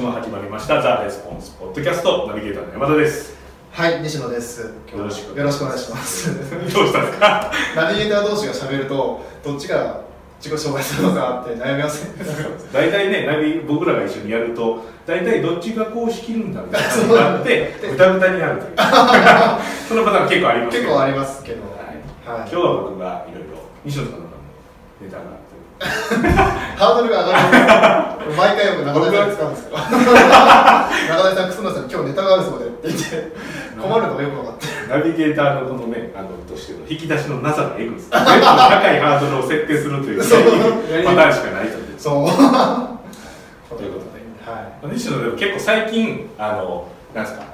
週も始まりましたザ・レスポンスポッドキャストナビゲーターの山田ですはい、西野です。よろしくよろしくお願いします。どうしたんですか？ナビゲーター同士が喋ると、どっちが自己紹介するのかって悩みますね。大体ねナビ僕らが一緒にやると大体どっちがこう仕切るんだみたいななってぐたぐたになるという そのパターン結構あります結構ありますけど。はいはい今日は僕がいろいろ西野さんのネタがあってハードルが上がる。毎回よく中田さん使うんですけど。中田さん、楠野さんに今日ネタがあるそうでって言って、困るのがよく分かって。ナビゲーターのこのねあのとしての引き出しのなさが エグです高いハードルを設定するというそうパターンしかないというそう。ということでは西野でも結構最近あのなんですか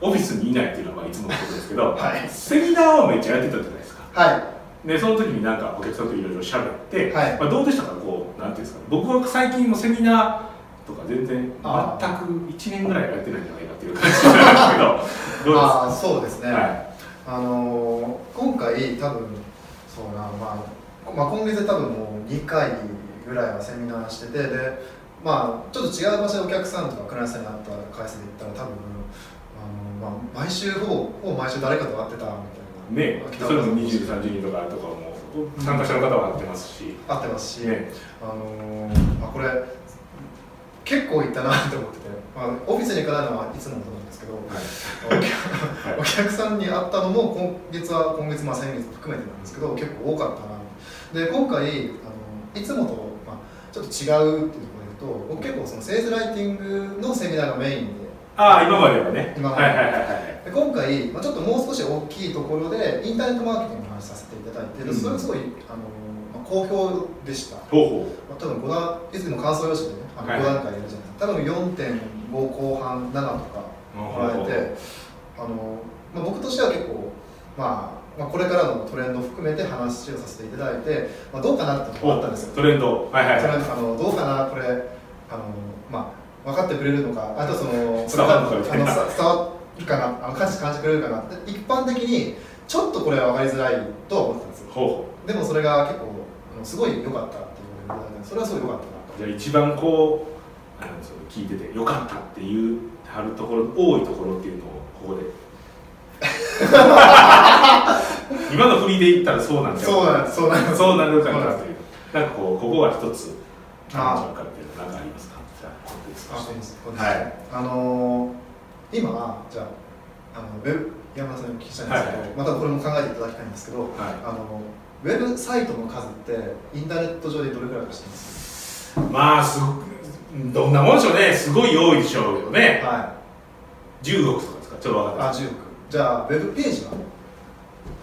オフィスにいないっていうのはまあいつものことですけど、はいセミナーをめっちゃやってたじゃないですかい。はでその時になんかお客さんといろいろ喋って、はい。まあ、どうでしたか？こうなんていうんですか？僕は最近もセミナーとか全然全くあ1年ぐらいやってないんじゃないかっていう感じなんですけど。どうです？かああ、そうですね。はい。あのー今回多分そうな、まあ、まあ今月多分もう2回ぐらいはセミナーしててでまあちょっと違う場所でお客さんとかクライアントさんに会った回数で言ったら多分あの、まあ、毎週ほぼほぼ毎週誰かと会ってたみたいなねそれも2030人とかとかも参加者の方は会ってますし、会ってますし、ね。あのーまあ、これ結構いったなと思ってて、まあ、オフィスに行かないのはいつものことなんですけど、お客お客さんに会ったのも今月は今月まあ先月も含めてなんですけど結構多かったな。で今回あのいつもと、まあ、ちょっと違うっていうところで言うと僕結構そのセールスライティングのセミナーがメインで。ああ今まではね。今まで。はいはいはいはいで今回、まあ、ちょっともう少し大きいところでインターネットマーケティングの話させていただいて、でそれがすごいあの、まあ、好評でした、ほうほまあ、多分5段いつも感想用紙でねあのはい5段階やるじゃないですか、多分4.5後半7とかうもらえてあの、まあ、僕としては結構、まあ、まあこれからのトレンドを含めて話をさせていただいて、まあ、どうかなってところあったんですよ。トレンド。はいはいはい。あのどうかなこれあの、まあ、分かってくれるのかあとその 伝わ伝わるかなあの感じ感じてくれるかな。で一般的にちょっとこれは分かりづらいとは思ってたんですよ。ほう。ほでもそれが結構すごい良かったっていうことでそれはすごい良かったなじゃあ一番こうあのその聞いててよかったっていうあるところ多いところっていうのをここで。今の振りで言ったらそうなんじゃそうなんです。そうなんそうなるかなという。なんかこうここは一つあなんちゃうかっていうのは何かありますか？じゃあここです。そうです。はい。あのー今じゃああのウェブ山田さんにお聞きしたいんですけど、はいはい。またこれも考えていただきたいんですけど、はい。あのウェブサイトの数ってインターネット上でどれくらいか知ってます？まあすごくどんなもんでしょうね。すごい多いでしょうけどね。は10億とかですか？ちょっと分かんない。いあ10億。じゃあウェブページは？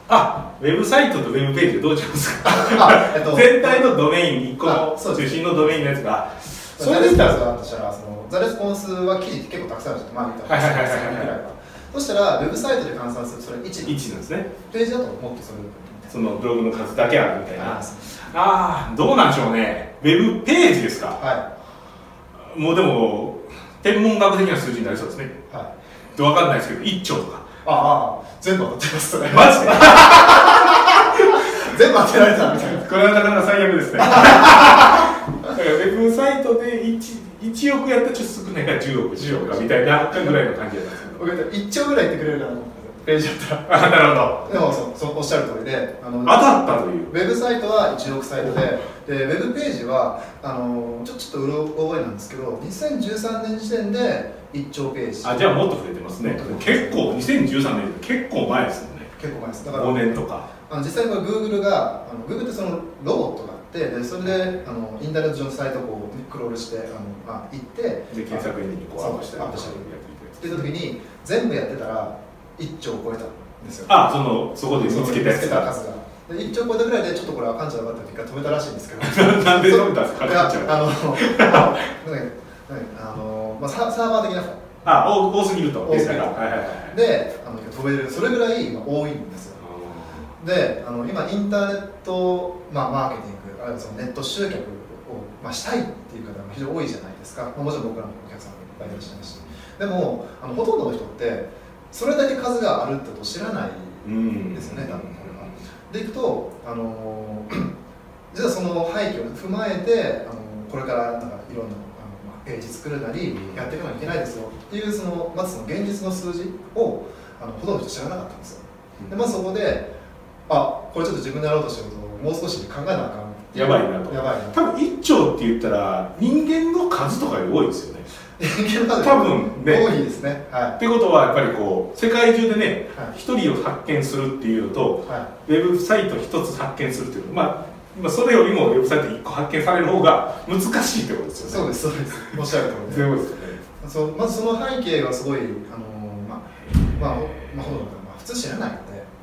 あウェブサイトとウェブページでどう違うんですか？あえっと 全体のドメイン1個の中心のドメインのやつがそそれで言っらったたらだとしたらそのザレスポンスは記事って結構たくさんあるじゃんまあ言ったらはいはいはいはい。はい1000ぐらいはそしたらウェブサイトで換算するとそれ1 1なんですね。ページだともっとそれそのブログの数だけあるみたいな。あああどうなんでしょうね。ウェブページですか。はもうでも天文学的な数字になりそうですね。いはい。分かんないですけど1兆とか。ああ全部当たってますマジで？全部当てられたみたいな。これはなかなか最悪ですね ウェブサイトで 1, 1億やったらちょっと少ないから10億しようかみたいなぐらいの感じだったんですけど。僕1兆ぐらい言ってくれるかなと思ったページだったらあなるほど。でもそうそうおっしゃる通りであの当たったという。ウェブサイトは1億サイトででウェブページはあのちょちょっとうろ覚えなんですけど2013年時点で1兆ページ。あじゃあもっと増えてますね。結構2013年結構前ですもんね。結構前です。だから5年とか。あの実際に Google があの Google ってそのロボットがあってでそれであのインターネット上のサイトをこうクロールしてあの、まあ、行ってで検索エンジンにこうアップしたりとか。アップしたりやっていくって言った時に全部やってたら1兆を超えたんですよ。あそのそこで見つけたやつが。数が。で1兆超えたぐらいでちょっとこれはあかんじゃなかったっていうか止めたらしいんですけど。なんで止 めたんですかあの、まあ、の、まあ、ササーバー的なあ多多すぎると。多すぎる。データが。はいはいはいであの止めれるそれぐらい今多いんですよであの今インターネット、まあ、マーケティングあるいはそのネット集客を、まあ、したいっていう方が非常に多いじゃないですか、まあ、もちろん僕らのお客さんもいっぱいいらっしゃいますし。でもあのほとんどの人ってそれだけ数があるってことを知らないうん。ですよね多分これは。でいくと、あの 実はその背景を踏まえて、あのこれからなんかいろんなあの、まあ、ページ作るなりやっていかなきゃいけないですよ。っていうそのまずその現実の数字をあのほとんど知らなかったんですよ。でまずそこであこれちょっと自分でやろうとしてることをもう少し考えなあかん。やばいなと。やばいな。多分一兆って言ったら人間の数とかより多いですよね。人間の数多分ね。多いですね。はってことはやっぱりこう世界中でねはい。一人を発見するっていうのとい。はウェブサイト一つ発見するっていうの。まあ今それよりもウェブサイト1個発見される方が難しいってことですいよね。そうですそうです。おっしゃる通りで。すそうまずその背景がすごいあのまあまあ、まあ、ほとんどの方まあ普通知らない。の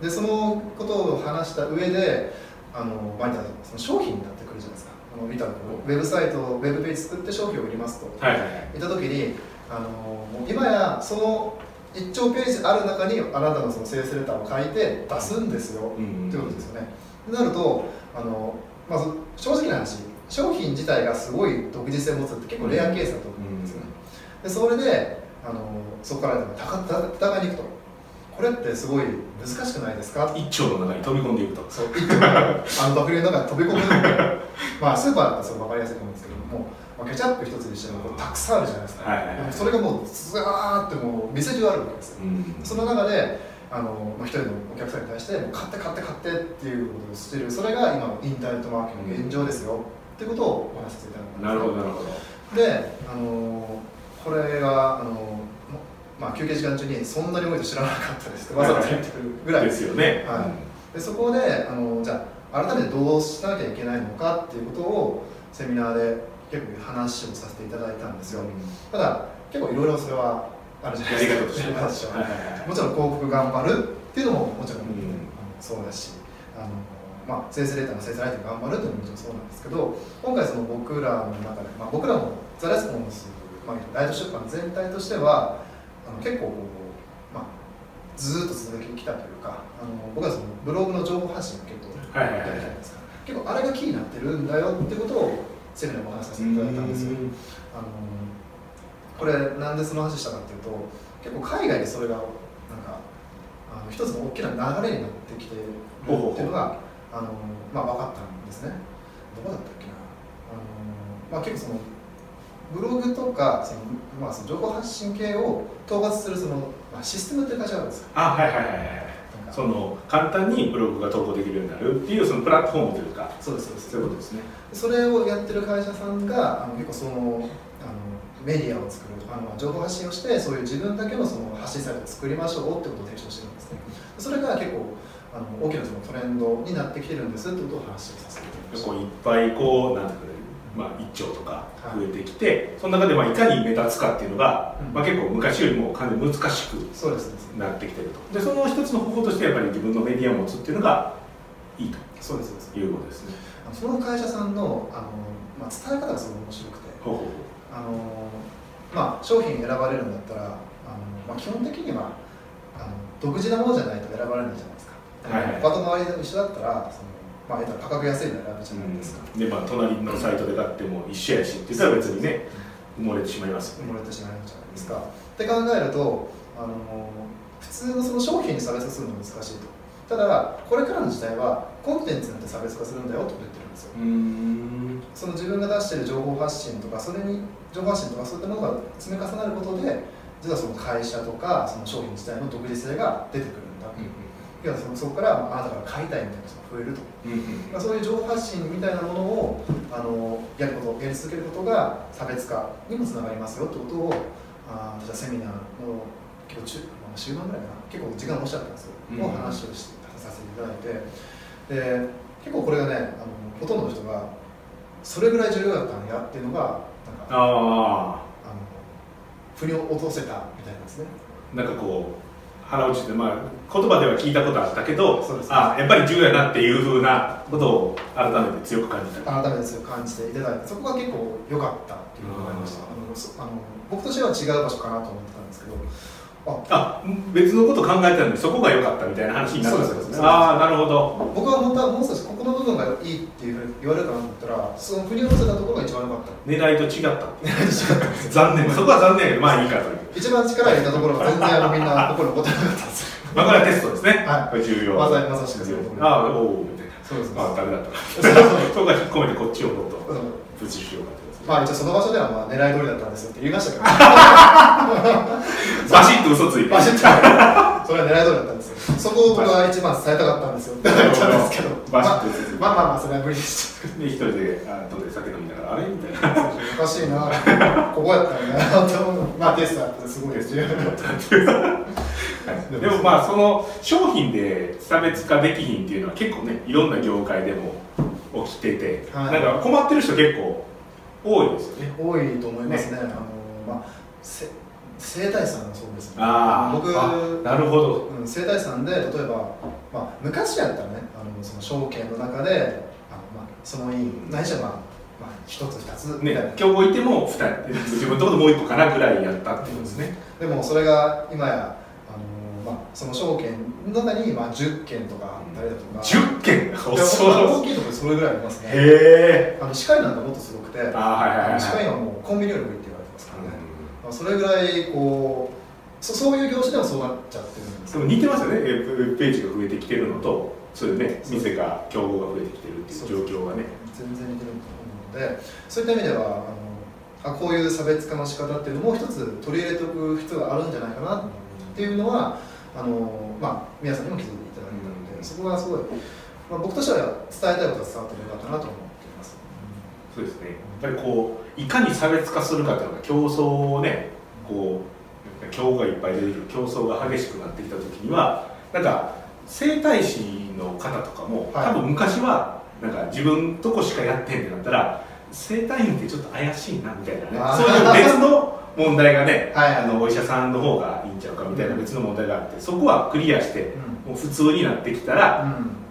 ででそのことを話した上であのまあその商品になってくるじゃないですか。あの見たウェブサイトウェブページ作って商品を売りますと。はいった時にあのもう今やその一丁ページある中にあなたのそのセールスレターを書いて出すんですよ、うんってことですよね。なるとあの、まあ、そ正直な話商品自体がすごい独自性を持つって結構レアケースだと思うんですよね。でそれであのそこから高高に行くと。これってすごい難しくないですか？一丁の中に飛び込んでいくと。そう一丁あの爆流の中に飛び込む まあスーパーだったらすごい分かりやすいと思うんですけども、まあ、ケチャップ一つにしてもたくさんあるじゃないですか、はいはいはい。それがもうずーってもう店中あるわけですよ。うん。その中であの、まあ、一人のお客さんに対して買って買って買ってっていうことをしてる。それが今のインターネットマーケティングの現状ですよ、っていうことをお話しさせていただいたんです。なるほどなるほど。で、あのこれが、あのまあ、休憩時間中にそんなに多いと知らなかったですってわざわざ言ってくるぐらいですよね。はでそこであのじゃあ改めてどうしなきゃいけないのかっていうことをセミナーで結構話をさせていただいたんですよ。ただ結構いろいろそれはあるじゃないですか。もちろん広告頑張るっていうのももちろん、うん。そうだしあの、まあ、セールスレーターのセールスライティング頑張るっていうのももちろんそうなんですけど今回その僕らの中で、まあ、僕らもザ・レスポンス、まあ、ライト出版全体としてはあの結構こう、まあ、ずーっと続けてきたというかあの僕はそのブログの情報発信を結構はいはいはいやるじゃないですか。結構あれがキーになってるんだよってことをセミナーでお話しさせていただいたんですよ。あのこれなんでその話したかっていうと結構海外でそれがなんかあの一つの大きな流れになってきてるっていうのがあの、まあ、分かったんですね。どこだったっけな。あの、まあ、結構そのブログとかその、まあ、その情報発信系を統括するその、まあ、システムっていう会社があるんですよ。あはいはいはいはいその簡単にブログが投稿できるようになるっていうそのプラットフォームというか。そうですそうです。そういうことですね。それをやってる会社さんがあの結構そのあのメディアを作るあの情報発信をしてそういう自分だけのその発信サイトを作りましょうってことを提唱してるんですね。それが結構あの大きなそのトレンドになってきてるんですってことを話をさせていただきました。いっぱいこうなんていうかねまあ、一丁とか増えてきて、その中でまあいかに目立つかっていうのが、うん。まあ、結構昔よりもかなり難しくなってきてると。でその一つの方法としてやっぱり自分のメディアを持つっていうのがいいと。そうですいうことですね。その会社さんのあの、まあ、伝え方がすごい面白くて。あの、まあ、商品選ばれるんだったらあの、まあ、基本的にはあの独自なものじゃないと選ばれないじゃないですか、はいはい他と周りと一緒だったらその、まあ、言ったら価格安いの選ぶじゃないですか、うんでまあ隣のサイトで買っても一緒やしって言ったら別にね埋もれてしまいます埋もれてしまうじゃないですか。って考えるとあの普通のその商品に差別化するのは難しいと。ただこれからの時代はコンテンツによって差別化するんだよって言ってるんですよ。うんその自分が出している情報発信とかそれに情報発信とかそういったものが積み重なることで実はその会社とかその商品自体の独自性が出てくるんだ。いやそのそこからあなたから買いたいみたいな人が増えると。まあ、そういう情報発信みたいなものをあのやることやり続けることが差別化にもつながりますよってことをあじゃあセミナーの結構中、まあ、週間ぐらいかな。結構時間もおっしゃったんですよ、うんの話をしさせていただいて。で結構これがねあのほとんどの人がそれぐらい重要だったんやっていうのがなんかああの腑に落とせたみたいなんですね。あなんかこう腹落ちてまあ言葉では聞いたことあったけどそうですあやっぱり重要やなっていうふうなことを改めて強く感じた。改めて強く感じていただいてそこが結構良かったっていうのがありました。あのそあの僕としては違う場所かなと思ってたんですけどああ別のこと考えてたのにそこが良かったみたいな話になったんですね。ああなるほど。僕は本当はもう少しここの部分がいいっていうふうに言われるかなと思ったらその振り落とせたところが一番良かった。狙いと違った。っていう残念。そこは残念。まあいいかという。一番力入れたところが全然あのみんな心を持たなかったんですよまあこれはテストですね。はい。これ重要。まさまさしくああおおみたいなそうですああダメだった。そこが 引っ込めてこっちをもっとう。んプッシュしようかってやつまあ一応その場所ではまあ狙い通りだったんですよって言いましたけど。バシッと嘘ついて。バシッと。それは狙い通りだったんですよ。そこを僕は一番伝えたかったんですよって言ったんですけど。バシッと嘘ついて。まあまあまあそれは無理でした。で一人であ後で酒飲みながらあれ？みたいな。おかしいな。ここやったらなって思う。まあテストやってすごいです。よでもまあその商品で差別化できひんっていうのは結構ねいろんな業界でも起きてて、はい。なんか困ってる人結構多いですよね。多いと思いますね。あのまあせ生体師さんもそうですねあー。僕あなるほど。うん、生体師さんで例えば、まあ、昔やったらねあのその証券の中であの、まあ、その委員ないしはまあ、まあ、一つ二つね競合いても2人自分のところでもう1個かなぐらいやったっていうことですね。でもそれが今やまあ、その証券の中に、まあ、10件とかあったりだとか。10件？大きいところでそれぐらいありますね。へえ。あの歯科医なんかもっとすごくて。歯科医はもうコンビニよりもいいって言われてますからね、まあ、それぐらいこうそそういう業種でもそうなっちゃってるんです。でも似てますよね。ウェブページが増えてきてるのとそういうね店が競合が増えてきてるっていう状況がね。全然似てると思うのでそういった意味ではあのあこういう差別化の仕方っていうのも一つ取り入れておく必要があるんじゃないかなっていうのはあの、まあ、皆さんにも気づいていただいたので、そこがすごい、まあ、僕としては伝えたいことが伝わってよかったなと思っています。そうですね。やっぱりこういかに差別化するかというのが競争をねこう競合がいっぱい出てくる競争が激しくなってきた時にはなんか整体師の方とかも、はい。多分昔はなんか自分とこしかやってんってなったら整体院ってちょっと怪しいなみたいなね。そういう別の問題がね、はい。あのお医者さんの方がいいんちゃうかみたいな別の問題があってそこはクリアしてうん。もう普通になってきたらうん。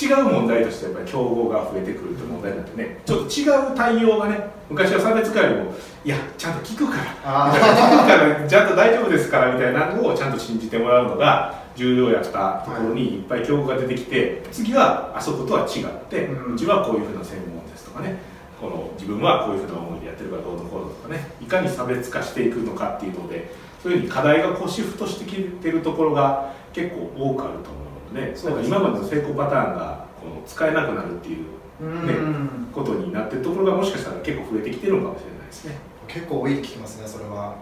違う問題としてやっぱり競合が増えてくるって問題になってねちょっと違う対応がね昔は差別化よりもいやちゃんと聞くから聞くからちゃんと大丈夫ですからみたいなのをちゃんと信じてもらうのが重要やったところにいっぱい競合が出てきて次はあそことは違って、ううんちはこういうふうな専門ですとかねこの自分はこういうふうな思いでやってるからどうのこうのとかねいかに差別化していくのかっていうのでそういうふうに課題がこうシフトしてきてるところが結構多くあると思うのでそうか今までの成功パターンがこの使えなくなるっていううん。ことになってるところがもしかしたら結構増えてきてるのかもしれないですね。結構多いって聞きますねそれは。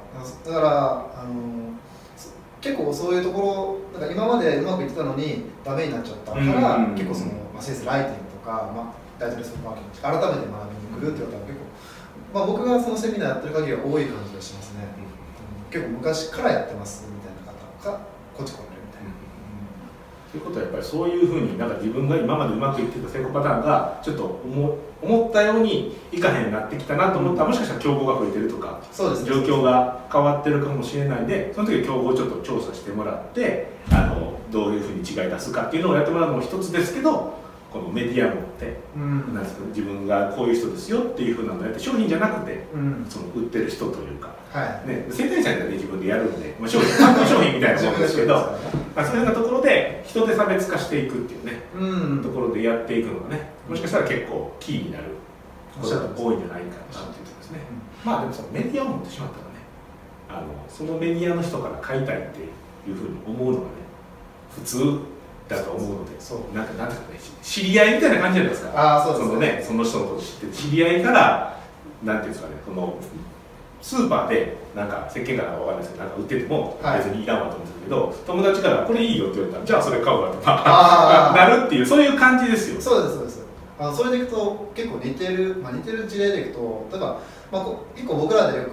だからあのそ結構そういうところなんか今までうまくいってたのにダメになっちゃったから、うん。結構その、まあ、センスライティングとか、まあ、大統領スーパーマーケティング改めて学びに来るっていう方は結構、まあ、僕がそのセミナーやってる限りは多い感じがしますね、うん。結構昔からやってますみたいな方がこっち来れるみたいな、ということはやっぱりそういうふうになんか自分が今までうまくいってた成功パターンがちょっと思思ったようにいかへんなってきたなと思ったらもしかしたら競合が増えてるとかそうですね。状況が変わってるかもしれないんでその時は競合をちょっと調査してもらってあのどういうふうに違い出すかっていうのをやってもらうのも一つですけどこのメディア持ってうん。なんですか自分がこういう人ですよっていうふうなのをやって商品じゃなくてうん。その売ってる人というか、はい。ね、生体師さんがね自分でやるんで、まあ、商品単品商品みたいなもんですけど まあ、そういうようなところで人で差別化していくっていうねうん。ところでやっていくのがねもしかしたら結構キーになることが多いんじゃないかなっていうとですね。まあでもそのメディアを持ってしまったらねあのそのメディアの人から買いたいっていうふうに思うのがね普通だと思うのでそうなんかなんかね知り合いみたいな感じじゃないですかああそうですそのねその人のこと知ってて知り合いからなんていうんですかねそのスーパーでなんか石鹸かなんかわかんないですけどなんか売っててもはい。別にいらんわと思うんですけど、友達からこれいいよって言われたらじゃあそれ買うわとか なるっていうそういう感じですよ。そうですそうです。あのそれでいくと結構似てる、まあ、似てる事例でいくと例えば、まあ、こ一個僕らでよく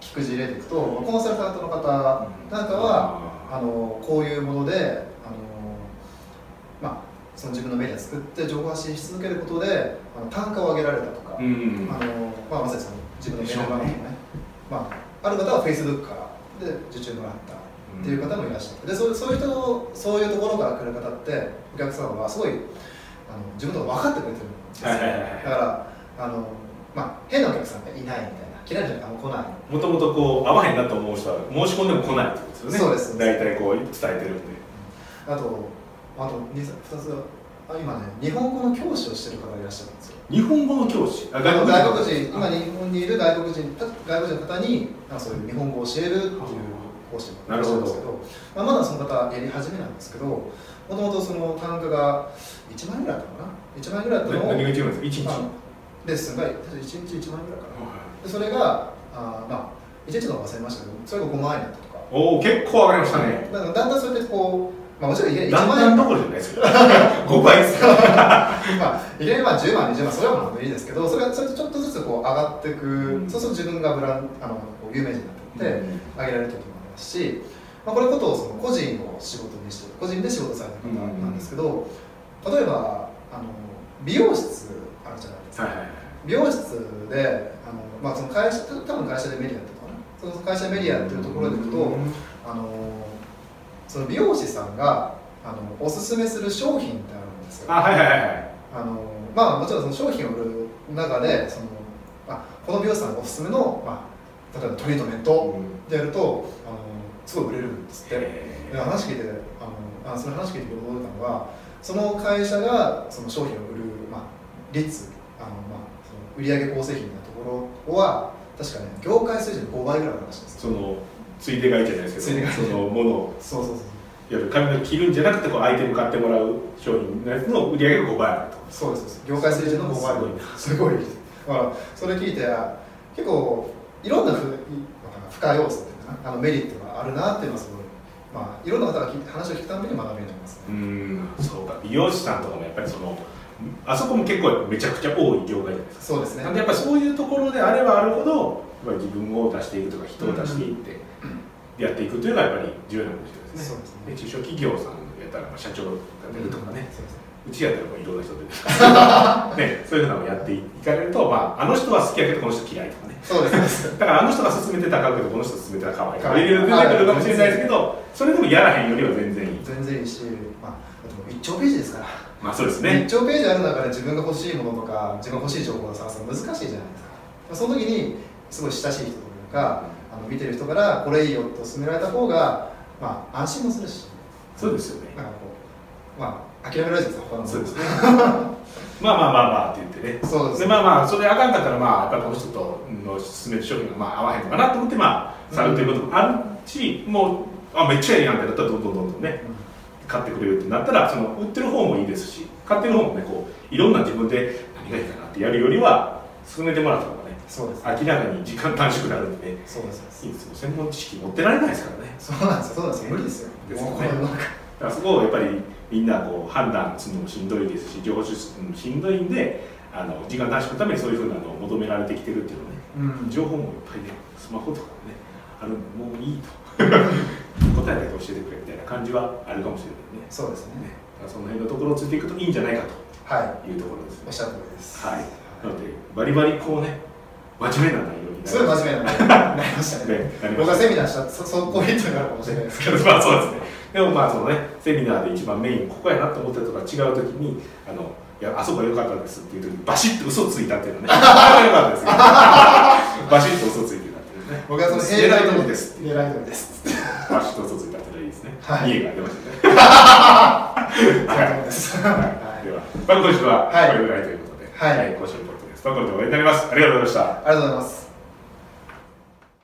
聞く事例でいくとコンサルタントの方なんかはあのこういうものでその自分のメディア作って情報発信し続けることであの単価を上げられたとか、うんあのまあ、まさにその自分のメディアのね、まあ、ある方は Facebook からで受注もらったっていう方もいらっしゃってでそうそういう人のそういうところから来る方ってお客さんはすごいあの自分のこと分かってくれてるんですよ、はいはいはいはい。だからあの、まあ、変なお客さんがいないみたいな嫌いじゃなくてあんま来ない。もともとこう合わへんなと思う人は申し込んでも来ないってことですよね。そうです。大体こう伝えてるんで。あとあと 2, 2つあ今ね日本語の教師をしてる方がいらっしゃるんですよ。日本語の教師？あ外国の人今日本にいる外国人外国人の方になんかそういう日本語を教えるっていう講師もいらっしゃるんですけどまあ、まだその方やり始めなんですけどもともとその単価が1万円ぐらいだったかな？1万円ぐらいだったのを何が違うんですか？一日？あのレッスンが確か1日1万円ぐらいかな。でそれがあまあ1日の忘れましたけどそれが5万円だったとか。おお結構上がりましたね。だからだんだんそうやってこうまあもちろんいきなり1だん万円どころじゃないですよ。5倍ですよ。まあ、いきなりまあ10万、20万、それはまあ無理ですけど、それがそれとちょっとずつこう上がっていく、うん。そうすると自分がブランあの有名人になって上げられる時もありますし、まあ、これことをその個人を仕事にしてる、個人で仕事される方なんですけど、例えばあの美容室あるじゃないですか。はいはいはい。美容室であの、まあ、その会社多分会社でメディアっていうのかなその会社メディアっていうところでいくと、あのその美容師さんがあのおすすめする商品ってあるんですよ。あはいはいはいはいあのまあもちろんその商品を売る中でそのあこの美容師さんおすすめの、まあ、例えばトリートメントでやるとあのすごい売れるんですって。へで話聞いてあのあその話聞いて驚いたのはその会社がその商品を売る、まあ、率あの、まあ、その売上構成比みたいなところは確かね業界水準の5倍ぐらいあるらしいんですよそのついで買いじゃないですけどそのものを。そうそうそういわゆる髪の毛切るんじゃなくてこうアイテム買ってもらう商品のやつの売り上げが5倍あると。そうです。業界水準の5倍すごい。なすごいだからそれ聞いてあ結構いろんなふいなんか付加要素っていうかな。あのメリットがあるなっていうのはすごいまあいろんな方が話を聞くたびに学びになりますねうん。そうか。美容師さんとかもやっぱりそのあそこも結構めちゃくちゃ多い業界じゃないですかそうですねやっぱりそういうところであればあるほど自分を出していくとか人を出していってやっていくというのはやっぱり重要なことですね。ですね。で中小企業さんやったらまあ社長が出るとかね、そうちやったらもういろんな人出て ね、そういうのをやっていかれると、まあ、あの人は好きやけどこの人嫌いとかね。そうですだからあの人が勧めてたらあかんけどこの人勧めてたら可愛いとか可愛いい。ろいろ出てくるかもしれないですけどそれでもやらへんよりは全然いい。全然いいし、まあ、でも一丁ページですから、まあそうですね。一丁ページある中で自分が欲しいものとか自分が欲しい情報を探すの難しいじゃないですか。その時にすごい親しい人とかあの見てる人からこれいいよと勧められた方が、まあ、安心もするし。そうですよね。なんかこうまあ諦められるじゃないですか他のそうですね。まあまあまあまあって言ってね。そうです。でまあまあそれあかんかったらまあやっぱりこの人との勧める商品がまあ合わへんのかなと思ってまあ去るということもあるし、もうあめっちゃええやんってなったらどんどんどんどんね買ってくれるってなったらその売ってる方もいいですし買ってる方もねこういろんな自分で何がいいかなってやるよりは進めてもらった方がねそうです。明らかに時間短縮になるんでね。そうです。いいですよ専門知識持ってられないですからね。そうなんですよ。そうなんですよ。無理ですよ。ですよね。だからそこをやっぱりみんなこう判断するのもしんどいですし情報収集もしんどいんであの時間短縮のためにそういうふうなのを求められてきてるっていうのはねうん。情報もいっぱいねスマホとかねあるんでもういいと。答えだけ教えてくれみたいな感じはあるかもしれないね。そうですね。ねだからその辺のところをついていくといいんじゃないかはい。というところですね。おっしゃる通りです。はい。なのでバリバリこうね真面目な内容すごい真面目な内容になりましたね僕がセミナーしたそそこヒットになるかもしれないですけど まあそうですね。でもまあそのね、セミナーで一番メインここやなと思ってたとか違う時に、あの、いや、あそこ良かったですっていう時にバシッと嘘ついたっていうのね。良かったですよ。バシッと嘘ついてたっていうね。僕はその狙い通りです。狙い通りですバシッと嘘ついたってのはいいですね。はい家が出ましたね。はい。では、まあ今週ははいこれぐらいということで、はい今週のポッドキャストはこれで終わりになります。ありがとうございました。ありがとうございます